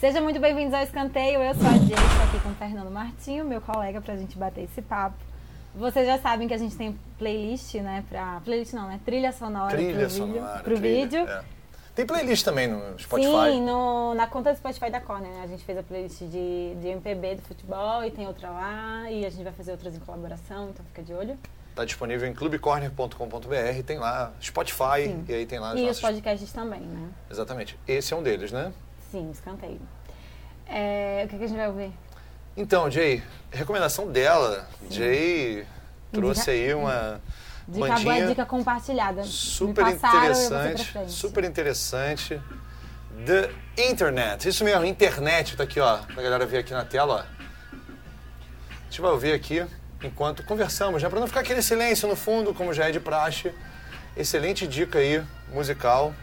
Seja muito bem-vindos ao Escanteio. Eu sou a Jay, estou aqui com o Fernando Martinho, meu colega, para a gente bater esse papo. Vocês já sabem que a gente tem playlist, né? Pra, playlist não, né? Trilha sonora Trilha pro vídeo. sonora. Pro trilha, vídeo. é. Tem playlist também no Spotify. Sim, no- na conta do Spotify da Corner, né? A gente fez a playlist de, de MPB do futebol e tem outra lá. E a gente vai fazer outras em colaboração, então fica de olho. Tá disponível em clubecorner.com.br, tem lá Spotify Sim. e aí tem lá os E os podcasts também, né? Exatamente. Esse é um deles, né? Sim, escanteio. É, o que, que a gente vai ouvir? Então, Jay, recomendação dela. Jay trouxe aí uma Dica boa, bandinha dica compartilhada. super interessante, super interessante. The Internet. Isso mesmo, internet, tá aqui, ó, pra galera ver aqui na tela, ó. A gente vai ouvir aqui enquanto conversamos, já para não ficar aquele silêncio no fundo, como já é de praxe. Excelente dica aí, musical,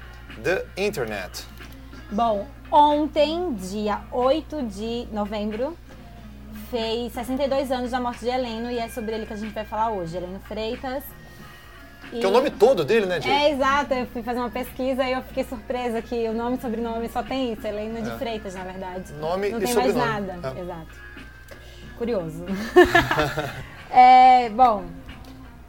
The Internet. Bom, ontem, dia 8 de novembro, fez 62 anos da morte de Heleno e é sobre ele que a gente vai falar hoje. Heleno Freitas. E- Que é o nome todo dele, né, Jay? É, exato. Eu fui fazer uma pesquisa e eu fiquei surpresa que o nome e sobrenome só tem isso. Heleno de É. Freitas, na verdade. Nome Não e tem mais sobrenome. nada. É. Exato. Curioso. é, bom,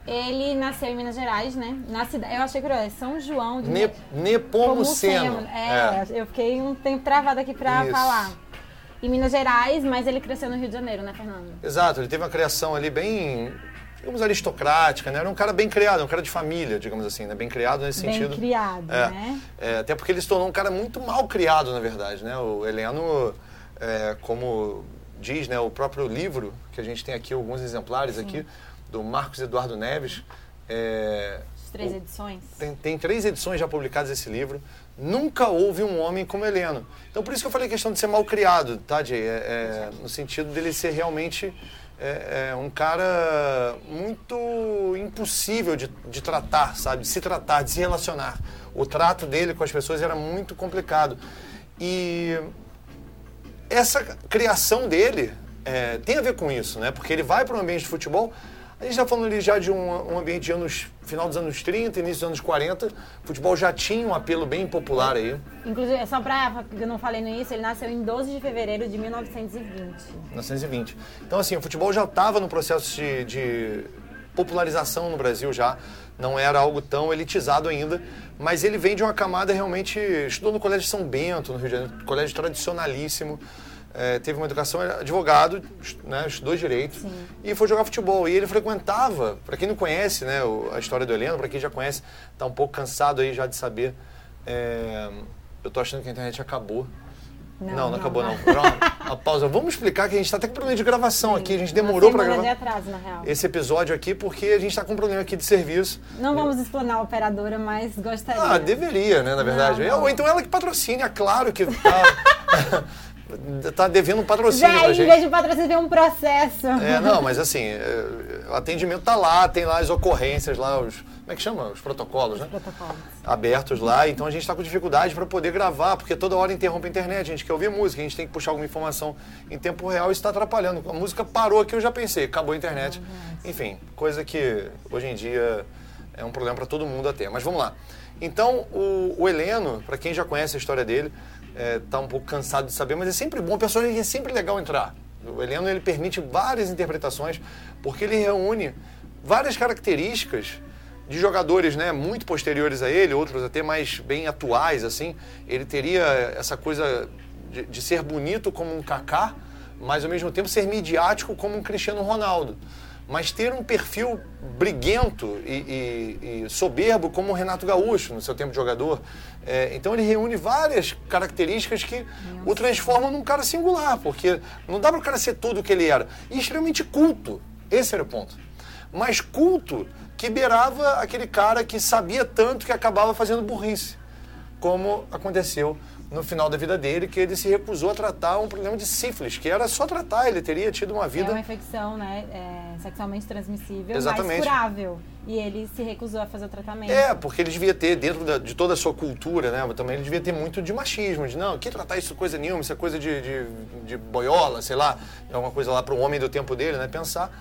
ele nasceu em Minas Gerais, né? Na cidade, eu achei curioso, é São João de Ne Nepomuceno. Pomuceno. É, eu fiquei um tempo travada aqui pra Isso. falar. Em Minas Gerais, mas ele cresceu no Rio de Janeiro, né, Fernando? Exato, ele teve uma criação ali bem, digamos, aristocrática, né? Era um cara bem criado, um cara de família, digamos assim, né? Bem criado nesse Bem sentido. criado, É, né? é, até porque ele se tornou um cara muito mal criado, na verdade, né? O Heleno, é, como diz né, o próprio livro, que a gente tem aqui alguns exemplares aqui, do Marcos Eduardo Neves, é, três o- edições. tem, tem três edições já publicadas desse livro. Nunca houve um homem como Heleno. Então, por isso que eu falei a questão de ser mal criado, tá, Jay? É, é, no sentido dele ser realmente é, é, um cara muito impossível de, de tratar, sabe? De se tratar, de se relacionar. O trato dele com as pessoas era muito complicado. E essa criação dele é, tem a ver com isso, né? Porque ele vai para um ambiente de futebol. A gente está falando ali já de um, um ambiente de anos, final dos anos 30, início dos anos 40. O futebol já tinha um apelo bem popular aí. Inclusive, só pra. Eu não falei no início, ele nasceu em 12 de fevereiro de 1920. 1920. Então, assim, o futebol já estava no processo de, de popularização no Brasil já. Não era algo tão elitizado ainda, mas ele vem de uma camada realmente. Estudou no Colégio São Bento, no Rio de Janeiro, colégio tradicionalíssimo. É, teve uma educação, era advogado, né, estudou direito e foi jogar futebol. E ele frequentava, para quem não conhece né, a história do Heleno, para quem já conhece, está um pouco cansado aí já de saber. é, eu tô achando que a internet acabou. Não, Não, não, não. acabou não. Uma, uma pausa. Vamos explicar que a gente está até com problema de gravação aqui. A gente demorou para gravar de atraso, na real. esse episódio aqui porque a gente está com um problema aqui de serviço. Não vamos explanar a operadora, mas gostaria. Ah, deveria, né, na verdade. Não, não. Ou então ela que patrocine, é claro que tá, tá devendo um patrocínio Já, pra em gente. vez de patrocínio, vem um processo. É, não, mas assim, é, o atendimento tá lá, tem lá as ocorrências lá, os. Como é que chama? Os protocolos, né? Protocolos. abertos lá, então a gente está com dificuldade para poder gravar, porque toda hora interrompe a internet, a gente quer ouvir música, a gente tem que puxar alguma informação em tempo real e isso está atrapalhando. A música parou aqui, eu já pensei, acabou a internet. Enfim, coisa que hoje em dia é um problema para todo mundo até. Mas vamos lá. Então, o, o Heleno, para quem já conhece a história dele, está um pouco cansado de saber, mas é sempre bom, o personagem é sempre legal entrar. O Heleno ele permite várias interpretações, porque ele reúne várias características de jogadores né, muito posteriores a ele, outros até mais bem atuais, assim. Ele teria essa coisa de, de ser bonito como um Kaká, mas ao mesmo tempo ser midiático como um Cristiano Ronaldo. Mas ter um perfil briguento e, e- e soberbo como o Renato Gaúcho no seu tempo de jogador. É, então ele reúne várias características que o transformam num cara singular, porque não dá para o cara ser tudo o que ele era. E extremamente culto. Esse era o ponto mas culto que beirava aquele cara que sabia tanto que acabava fazendo burrice, como aconteceu no final da vida dele, que ele se recusou a tratar um problema de sífilis, que era só tratar, ele teria tido uma É vida... uma infecção, né? é, sexualmente transmissível, Exatamente. mas curável. E ele se recusou a fazer o tratamento. É, porque ele devia ter, dentro da- de toda a sua cultura, né? Também ele devia ter muito de machismo, de não, que tratar isso coisa nenhuma, isso é coisa de, de, de boiola, sei lá, é uma coisa lá para o homem do tempo dele, né? Pensar.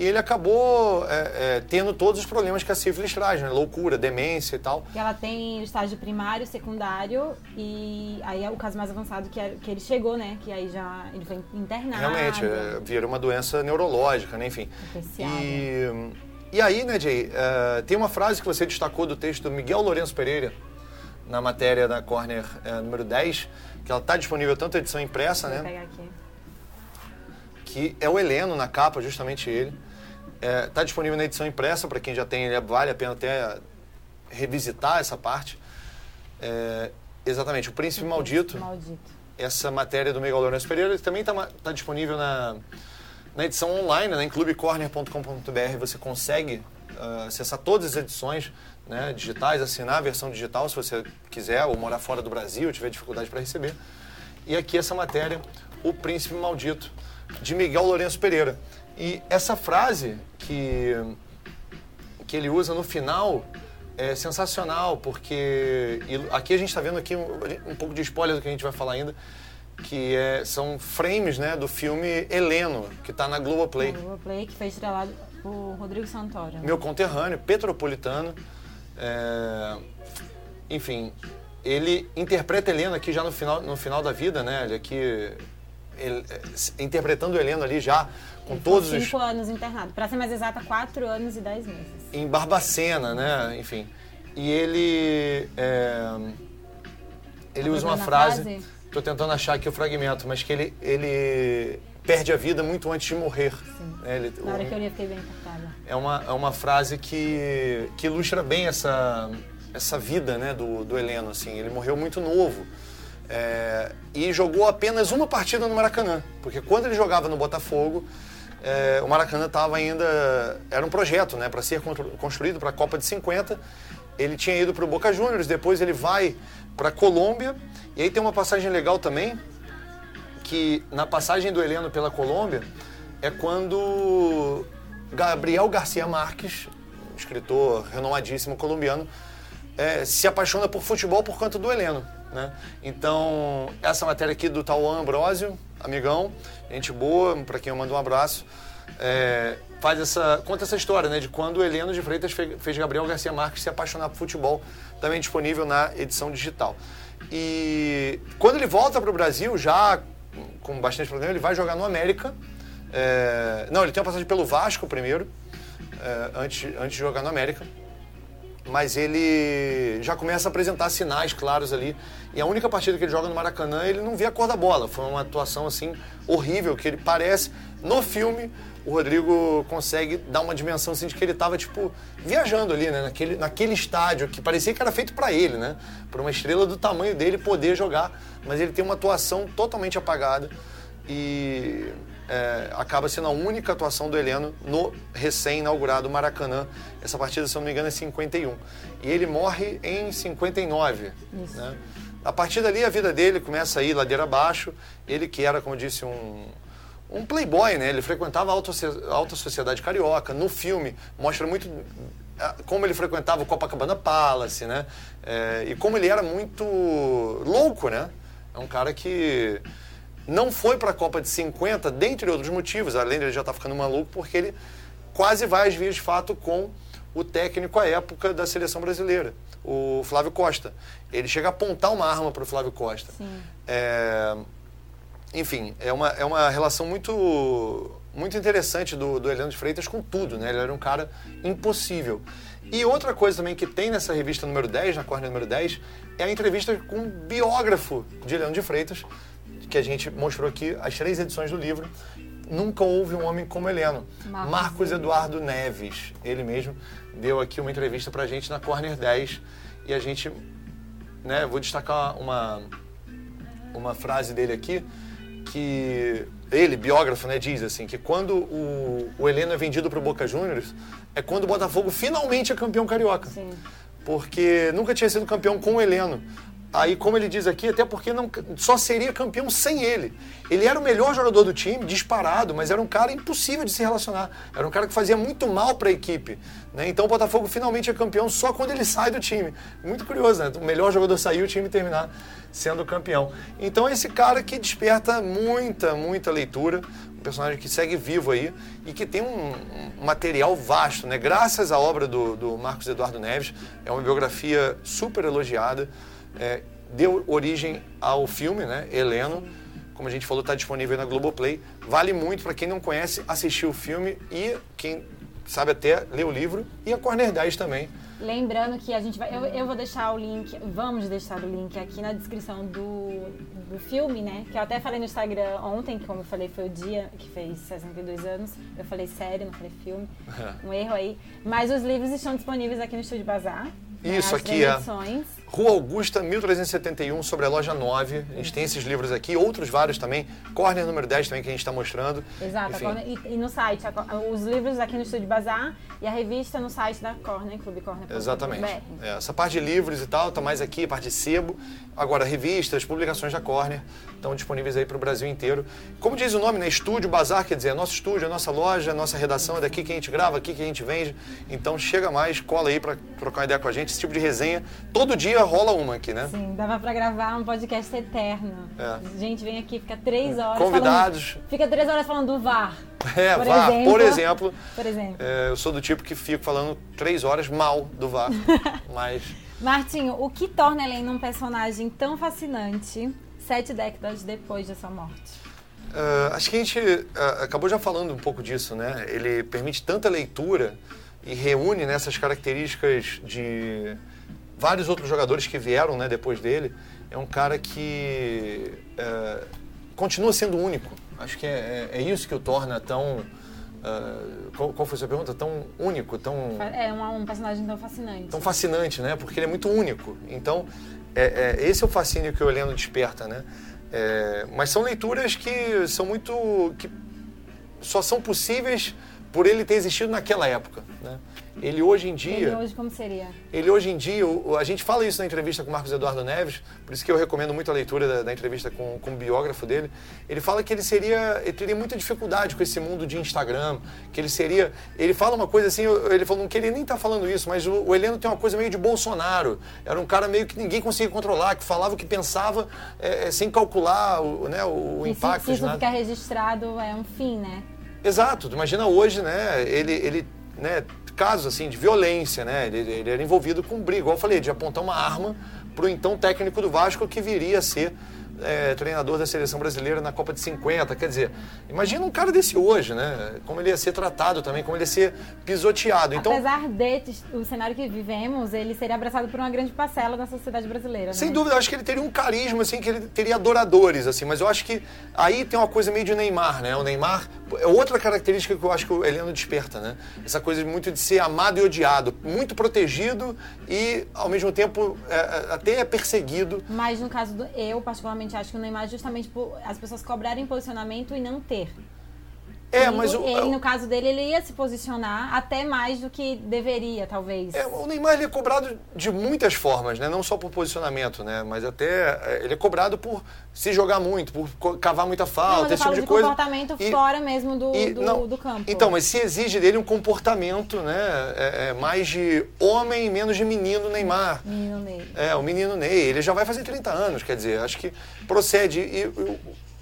E ele acabou é, é, tendo todos os problemas que a sífilis traz, né? Loucura, demência e tal. E ela tem o estágio primário, secundário e aí é o caso mais avançado que, é, que ele chegou, né? Que aí já ele foi internado. Realmente, é, vira uma doença neurológica, né? Enfim. E, e aí, né, Jay, uh, tem uma frase que você destacou do texto do Miguel Lourenço Pereira, na matéria da Corner uh, número 10, que ela está disponível tanto edição impressa, Vou né? pegar aqui. Que é o Heleno na capa, justamente ele. Está disponível na edição impressa, para quem já tem, ele vale a pena até revisitar essa parte. É, exatamente, o Príncipe Maldito. Maldito. Essa matéria do Miguel Lourenço Pereira também está tá disponível na, na edição online, né, em clubecorner.com.br. Você consegue uh, acessar todas as edições né, digitais, assinar a versão digital se você quiser, ou morar fora do Brasil, tiver dificuldade para receber. E aqui essa matéria, O Príncipe Maldito, de Miguel Lourenço Pereira. E essa frase que, que ele usa no final é sensacional, porque aqui a gente está vendo aqui um, um, pouco de spoiler do que a gente vai falar ainda, que é, são frames né, do filme Heleno, que está na Globoplay. Globoplay, que foi estrelado por Rodrigo Santoro. Meu conterrâneo, petropolitano. É, enfim, ele interpreta Heleno aqui já no final, no final da vida, né? Ele aqui ele, interpretando Heleno ali já com ele todos cinco os anos internado. Para ser mais exata, quatro anos e dez meses. em Barbacena, né? Enfim, e ele é, ele Tá usa uma frase. frase? Tô tentando achar aqui o fragmento, mas que ele ele perde a vida muito antes de morrer. né? Ele- Na hora o- que eu li, fiquei bem impactada. é uma, é uma frase que, que ilustra bem essa, essa vida né, do, do Heleno. Assim. Ele morreu muito novo é, e jogou apenas uma partida no Maracanã. Porque quando ele jogava no Botafogo, é, o Maracanã estava ainda. Era um projeto né, para ser constru- construído para a Copa de 50. Ele tinha ido para o Boca Juniors, depois ele vai para a Colômbia. E aí tem uma passagem legal também, que na passagem do Heleno pela Colômbia é quando Gabriel Garcia Marques, escritor renomadíssimo colombiano, é, se apaixona por futebol por conta do Heleno. Né? Então, essa matéria aqui do Tauan Ambrosio, amigão, gente boa, para quem eu mando um abraço, é, faz essa, conta essa história né, de quando o Heleno de Freitas fe- fez Gabriel Garcia Marques se apaixonar por futebol, também disponível na edição digital. E quando ele volta para o Brasil, já com bastante problema, ele vai jogar no América. É, não, ele tem uma passagem pelo Vasco primeiro, é, antes, antes de jogar no América. Mas ele já começa a apresentar sinais claros ali. E a única partida que ele joga no Maracanã, ele não vê a cor da bola. Foi uma atuação assim horrível que ele parece. No filme, o Rodrigo consegue dar uma dimensão assim de que ele estava tipo viajando ali, né, naquele, naquele estádio que parecia que era feito para ele, né, para uma estrela do tamanho dele poder jogar, mas ele tem uma atuação totalmente apagada e é, acaba sendo a única atuação do Heleno no recém-inaugurado Maracanã. Essa partida, se não me engano, é 51. E ele morre em 59. Isso. Né? A partir dali, a vida dele começa a ir ladeira abaixo. Ele que era, como eu disse, um, um playboy, né? Ele frequentava a alta, alta sociedade carioca. No filme, mostra muito ah, como ele frequentava o Copacabana Palace, né? É, e como ele era muito louco, né? É um cara que não foi para a Copa de 50, dentre outros motivos, além de ele já estar ficando maluco, porque ele quase vai às vias de fato com o técnico à época da seleção brasileira, o Flávio Costa. Ele chega a apontar uma arma para o Flávio Costa. É, enfim, é uma, é uma relação muito, muito interessante do, do Heleno de Freitas com tudo, né? Ele era um cara impossível. E outra coisa também que tem nessa revista número 10, na Corner número 10, é a entrevista com um biógrafo de Heleno de Freitas, que a gente mostrou aqui as três edições do livro. Nunca houve um homem como Heleno. Marcos Marcos Eduardo Neves, ele mesmo, deu aqui uma entrevista pra gente na Corner 10 e a gente, né, vou destacar uma, uma frase dele aqui, que ele, biógrafo, né, diz assim, que quando o, o Heleno é vendido para o Boca Juniors, é quando o Botafogo finalmente é campeão carioca. Sim. Porque nunca tinha sido campeão com o Heleno. Aí, como ele diz aqui, até porque não, só seria campeão sem ele. Ele era o melhor jogador do time, disparado, mas era um cara impossível de se relacionar. Era um cara que fazia muito mal para a equipe. Né? Então o Botafogo finalmente é campeão só quando ele sai do time. Muito curioso, né? O melhor jogador sair e o time terminar sendo campeão. Então esse cara que desperta muita, muita leitura, um personagem que segue vivo aí e que tem um, um material vasto, né? Graças à obra do, do, Marcos Eduardo Neves, é uma biografia super elogiada, é, deu origem ao filme, né? Heleno, como a gente falou, está disponível na Globoplay. Vale muito para quem não conhece assistir o filme e quem sabe até ler o livro e a Corner 10 também Lembrando que a gente vai. Eu, eu, vou deixar o link, vamos deixar o link aqui na descrição do, do filme, né? Que eu até falei no Instagram ontem, que como eu falei, foi o dia que fez 62 anos. Eu falei série, não falei filme. Um erro aí. Mas os livros estão disponíveis aqui no Estúdio Bazar. Né, Isso, né, aqui é. Rua Augusta, 1371, sobre a loja 9. A gente tem esses livros aqui, outros vários também. Corner número 10 também, que a gente está mostrando. Exato, Corner, e, e, no site, a, os livros aqui no Estúdio Bazar e a revista no site da Corner, Clube Corner. Exatamente. É, essa parte de livros e tal, tá mais aqui, a parte de sebo. Agora, revistas, publicações da Corner estão disponíveis aí para o Brasil inteiro. Como diz o nome, né? Estúdio Bazar, quer dizer, é nosso estúdio, é nossa loja, nossa redação, é daqui que a gente grava, aqui que a gente vende. Então chega mais, cola aí para trocar uma ideia com a gente. Esse tipo de resenha, todo dia rola uma aqui, né? Sim, dava para gravar um podcast eterno. É. Gente, vem aqui, fica três horas. Convidados. Falando, fica três horas falando do VAR. É, por VAR, exemplo, por exemplo. Por exemplo. É, eu sou do tipo que fico falando três horas mal do VAR. mas. Martinho, o que torna Helena um personagem tão fascinante sete décadas depois de sua morte? Uh, acho que a gente uh, acabou já falando um pouco disso, né? Ele permite tanta leitura e reúne nessas características de vários outros jogadores que vieram né, depois dele. É um cara que uh, continua sendo único. Acho que é, é, é, isso que o torna tão. Qual, qual, foi a sua pergunta? Tão único, tão. É um, um personagem tão fascinante. Tão fascinante, né? Porque ele é muito único. Então, é, é, esse é o fascínio que o Heleno desperta, né? É, mas são leituras que são muito. que só são possíveis por ele ter existido naquela época. Né? Ele hoje em dia. Ele hoje como seria? Ele hoje em dia, a gente fala isso na entrevista com Marcos Eduardo Neves, por isso que eu recomendo muito a leitura da, da entrevista com, com o biógrafo dele. Ele fala que ele seria, ele teria muita dificuldade com esse mundo de Instagram, que ele seria, ele fala uma coisa assim, ele falou que ele nem está falando isso, mas o, o, Heleno tem uma coisa meio de Bolsonaro. Era um cara meio que ninguém conseguia controlar, que falava o que pensava é, é sem calcular o, né, o, o impacto. Se, se isso ficar registrado é um fim, né? Exato. Imagina hoje, né? Ele, ele né, casos assim de violência, né? Ele, ele era envolvido com briga, igual eu falei, de apontar uma arma para o então técnico do Vasco que viria a ser é, treinador da seleção brasileira na Copa de 50. Quer dizer, imagina um cara desse hoje, né? Como ele ia ser tratado também, como ele ia ser pisoteado. Então, Apesar de o cenário que vivemos, ele seria abraçado por uma grande parcela da sociedade brasileira. Sem né? dúvida, eu acho que ele teria um carisma, assim, que ele teria adoradores, assim. Mas eu acho que aí tem uma coisa meio de Neymar, né? O Neymar é outra característica que eu acho que o Heleno desperta, né? Essa coisa muito de ser amado e odiado, muito protegido e ao mesmo tempo é, é até é perseguido. Mas no caso do eu particularmente acho que o Neymar justamente por as pessoas cobrarem posicionamento e não ter. É, e mas o, ele, no caso dele, ele ia se posicionar até mais do que deveria, talvez. É, o Neymar ele é cobrado de muitas formas, né? Não só por posicionamento, né? Mas até é, ele é cobrado por se jogar muito, por cavar muita falta, não, esse tipo de, de coisa. comportamento e, fora mesmo do, e, do, não, do, campo. Então, mas se exige dele um comportamento, né? É, é mais de homem e menos de menino Neymar. Menino Ney. É, o menino Ney. Ele já vai fazer 30 anos, quer dizer, acho que procede. E,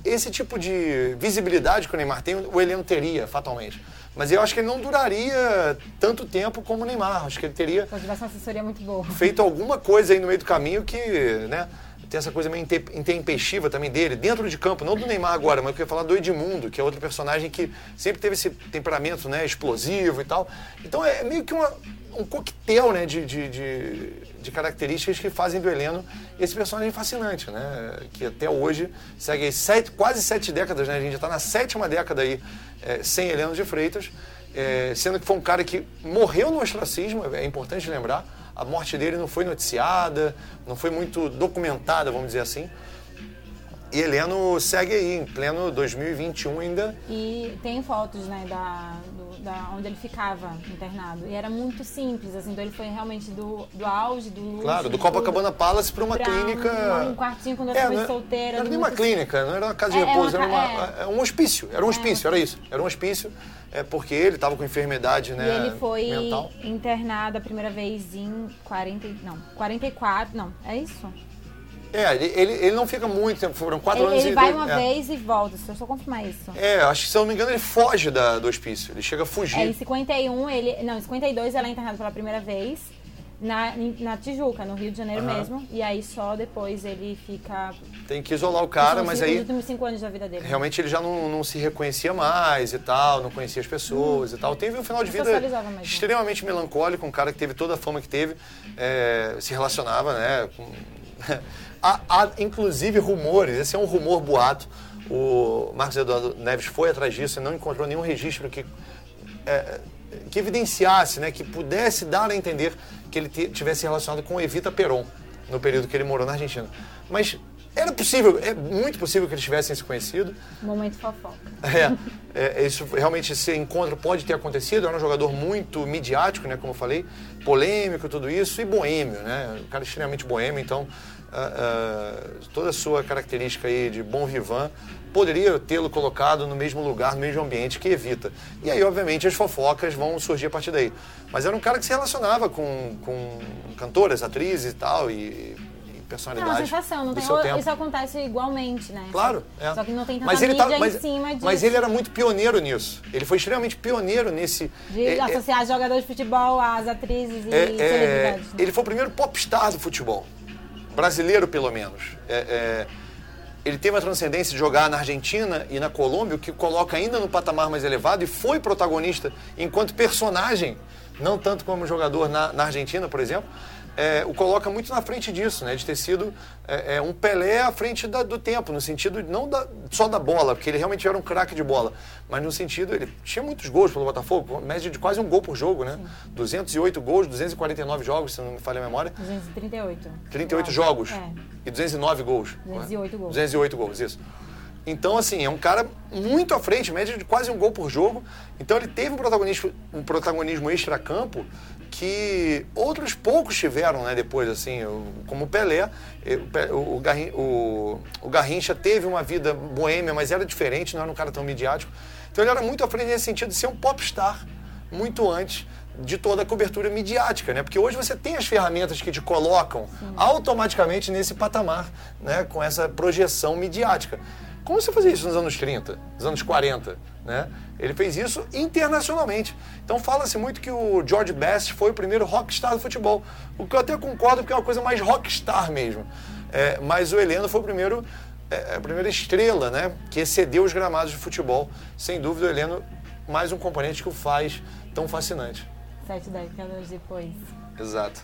esse tipo de visibilidade que o Neymar tem, o Heleno teria, fatalmente. Mas eu acho que ele não duraria tanto tempo como o Neymar. Acho que ele teria. Se tivesse uma assessoria muito boa. Feito alguma coisa aí no meio do caminho que, né? Tem essa coisa meio intempestiva também dele, dentro de campo, não do Neymar agora, mas eu queria falar do Edmundo, que é outro personagem que sempre teve esse temperamento né, explosivo e tal. Então é meio que uma, um coquetel né, de, de, de, de, características que fazem do Heleno esse personagem fascinante, né? Que até hoje segue sete, quase sete décadas, né? A gente já está na sétima década aí é, sem Heleno de Freitas, é, sendo que foi um cara que morreu no ostracismo, é importante lembrar. A morte dele não foi noticiada, não foi muito documentada, vamos dizer assim. E Heleno segue aí, em pleno 2021 ainda. E tem fotos, né, da, da onde ele ficava internado. E era muito simples, assim, então ele foi realmente do, do auge, do luxo. Claro, do Copacabana Palace para uma clínica. Um, um quartinho quando eu é, foi solteira. Não era nem uma clínica, não era uma casa de é, é repouso, uma, era uma, é. um hospício. Era um hospício, era isso. Era um hospício, é porque ele estava com enfermidade, né? E ele foi mental. internado a primeira vez em 40. Não, 44. Não, é isso? É, ele, ele, não fica muito tempo, foram quatro Ele, anos ele vai dois- uma é. vez e volta, deixa eu só confirmar isso. É, acho que se eu não me engano ele foge da, do hospício, ele chega a fugir. É, em 51, ele. Não, em 52 ela é internada pela primeira vez na, na Tijuca, no Rio de Janeiro Aham. mesmo. E aí só depois ele fica. Tem que isolar o cara, mas aí últimos cinco anos da vida dele. realmente ele já não, não se reconhecia mais e tal, não conhecia as pessoas e tal. Teve um final de vida extremamente melancólico, um cara que teve toda a fama que teve, é, se relacionava, né? Com... há, há, inclusive, rumores, esse é um rumor boato. O Marcos Eduardo Neves foi atrás disso e não encontrou nenhum registro que, é, que evidenciasse, né, que pudesse dar a entender que ele tivesse relacionado com Evita Peron no período que ele morou na Argentina. Mas era possível, é muito possível que eles tivessem se conhecido. Momento fofoca. É, é, isso realmente esse encontro pode ter acontecido. Era um jogador muito midiático, né, como eu falei, polêmico, tudo isso, e boêmio, né? Um cara extremamente boêmio, então ah, ah, toda a sua característica aí de bom vivan poderia tê-lo colocado no mesmo lugar, no mesmo ambiente que evita. E aí, obviamente, as fofocas vão surgir a partir daí. Mas era um cara que se relacionava com, com cantoras, atrizes e tal, e, e É uma sensação, não do tem, seu tempo. isso acontece igualmente, né? Claro, é. Só que não tem tanta mas ele mídia tá, mas, em cima disso. Mas ele era muito pioneiro nisso. Ele foi extremamente pioneiro nesse. De é, é, associar jogadores de futebol às atrizes e é, é, celebridades. né? ele foi o primeiro popstar do futebol. Brasileiro, pelo menos. É, é, ele teve a transcendência de jogar na Argentina e na Colômbia, o que coloca ainda no patamar mais elevado, e foi protagonista enquanto personagem, não tanto como jogador na, na Argentina, por exemplo. É, o coloca muito na frente disso, né? De ter sido é, é, um Pelé à frente da- do tempo, no sentido não da- só da bola, porque ele realmente era um craque de bola, mas no sentido, ele tinha muitos gols pelo Botafogo, média de quase um gol por jogo, né? 208 gols, 249 jogos, se não me falha a memória. 238. 38 Eu jogos. É. e 209 gols. 208 gols. 208 gols, isso. Então, assim, é um cara muito à frente, média de quase um gol por jogo. Então, ele teve um protagonismo, um protagonismo extra-campo que outros poucos tiveram, né, depois, assim, como o Pelé. eh, o O, o, Garrin- o- o Garrincha teve uma vida boêmia, mas era diferente, não era um cara tão midiático. Então, ele era muito à frente nesse sentido de ser um popstar muito antes de toda a cobertura midiática, né? Porque hoje você tem as ferramentas que te colocam automaticamente nesse patamar, né? Com essa projeção midiática. Como você fazia isso nos anos 30, nos anos 40, né? Ele fez isso internacionalmente. Então fala-se muito que o George Best foi o primeiro rockstar do futebol. O que eu até concordo porque é uma coisa mais rockstar mesmo. É, mas o Heleno foi o primeiro, é, a primeira estrela, né? Que excedeu os gramados de futebol. Sem dúvida, o Heleno, mais um componente que o faz tão fascinante. Sete décadas depois. Exato.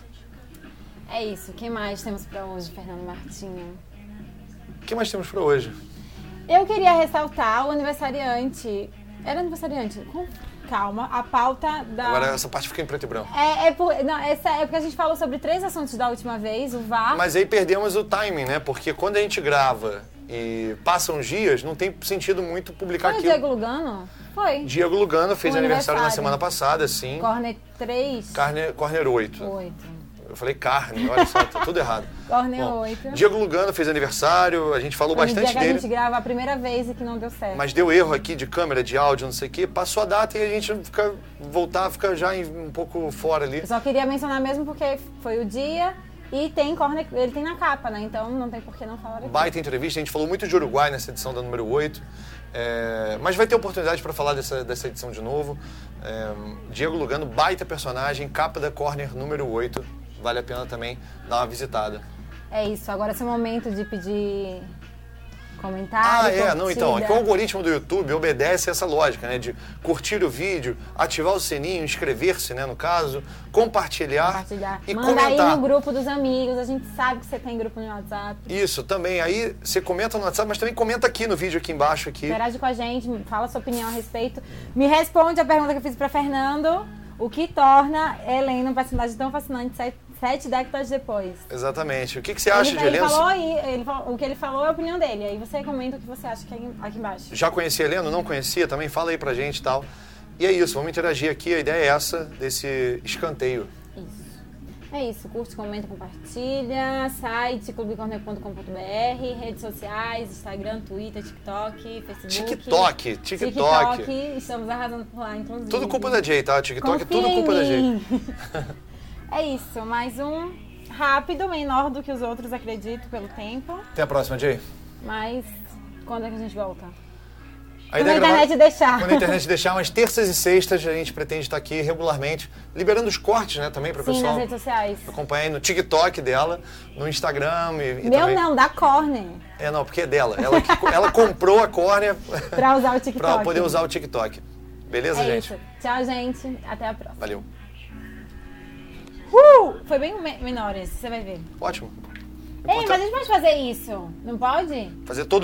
É isso. O que mais temos pra hoje, Fernando Martinho? O que mais temos para hoje? Eu queria ressaltar o aniversariante. Era aniversariante? Com calma. A pauta da. Agora essa parte fica em preto e branco. É, é, por, não, essa é porque a gente falou sobre três assuntos da última vez: o VAR. Mas aí perdemos o timing, né? Porque quando a gente grava e passam os dias, não tem sentido muito publicar Foi o aquilo. Diego Lugano? Foi. Diego Lugano fez O aniversário na aniversário. semana passada, sim. Corner 3. Carne, Corner 8. 8. Eu falei carne, olha só, tá tudo errado. Corner Bom, 8. Diego Lugano fez aniversário, a gente falou Foi bastante dia que a dele. gente grava a primeira vez e que não deu certo. Mas deu erro aqui de câmera, de áudio, não sei o quê. Passou a data e a gente fica, voltar, fica já um pouco fora ali. Eu só queria mencionar mesmo porque foi o dia e tem corner, ele tem na capa, né? Então não tem por que não falar aqui. Baita entrevista, a gente falou muito de Uruguai nessa edição da número 8. É, mas vai ter oportunidade para falar dessa, dessa edição de novo. É, Diego Lugano, baita personagem, capa da Corner número 8. Vale a pena também dar uma visitada. É isso, agora é seu momento de pedir comentário. Ah, é, não, então. É que o curtida. algoritmo do YouTube obedece essa lógica, né? De curtir o vídeo, ativar o sininho, inscrever-se, né, no caso, compartilhar, Compartilhar. e Manda aí comentar. no grupo dos amigos, a gente sabe que você tem grupo no WhatsApp. Isso, também. Aí você comenta no WhatsApp, mas também comenta aqui no vídeo, aqui embaixo. Aqui. Interage com a gente, fala sua opinião a respeito. Me responde a pergunta que eu fiz pra Fernando. O que torna Helena um personagem tão fascinante sete, décadas depois? Exatamente. O que, que você acha ele, de ele Heleno? falou aí, ele falou- o que ele falou é a opinião dele. Aí você comenta o que você acha aqui, aqui embaixo. Já conhecia Heleno? Não conhecia? Também fala aí pra gente e tal. E é isso, vamos interagir aqui. A ideia é essa, desse escanteio. Isso. É isso. Curte, comenta, compartilha. Site clubecorner.com.br, redes sociais, Instagram, Twitter, TikTok, Facebook. TikTok, TikTok. TikTok. Estamos arrasando por lá, inclusive. Tudo culpa da Jay, tá? TikTok é tudo Confia em culpa da Jay. é isso. Mais um rápido, menor do que os outros, acredito, pelo tempo. Até a próxima, Jay. Mas quando é que a gente volta? A Quando a é gravar- internet deixar. Quando a internet deixar, umas terças e sextas a gente pretende estar aqui regularmente, liberando os cortes, né, também para o Sim, pessoal nas redes sociais. acompanhar aí no TikTok dela, no Instagram e, e Meu também... não, da Corner. É, não, porque é dela. Ela, que- ela comprou a córnea Pra usar o TikTok. para poder usar o TikTok. Beleza, É gente? isso. Tchau, gente. Até a próxima. Valeu. Uh! Foi bem me- menor esse, você vai ver. Ótimo. Ei, mas a gente pode fazer isso? Não pode? Fazer todo dia.